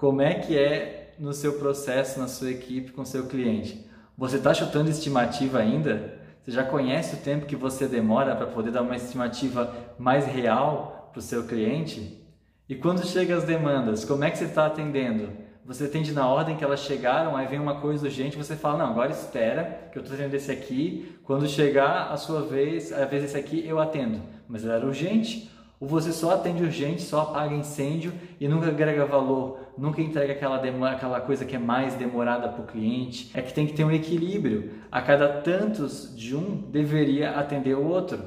Como é que é no seu processo, na sua equipe, com seu cliente? Você está chutando estimativa ainda? Você já conhece o tempo que você demora para poder dar uma estimativa mais real para o seu cliente? E quando chegam as demandas, como é que você está atendendo? Você atende na ordem que elas chegaram, aí vem uma coisa urgente, você fala, não, agora espera, que eu estou atendendo esse aqui, quando chegar a sua vez, a vez desse aqui, eu atendo. Mas era urgente, ou você só atende urgente, só apaga incêndio e nunca agrega valor, nunca entrega aquela, demora, aquela coisa que é mais demorada para o cliente. É que tem que ter um equilíbrio. A cada tantos de um deveria atender o outro.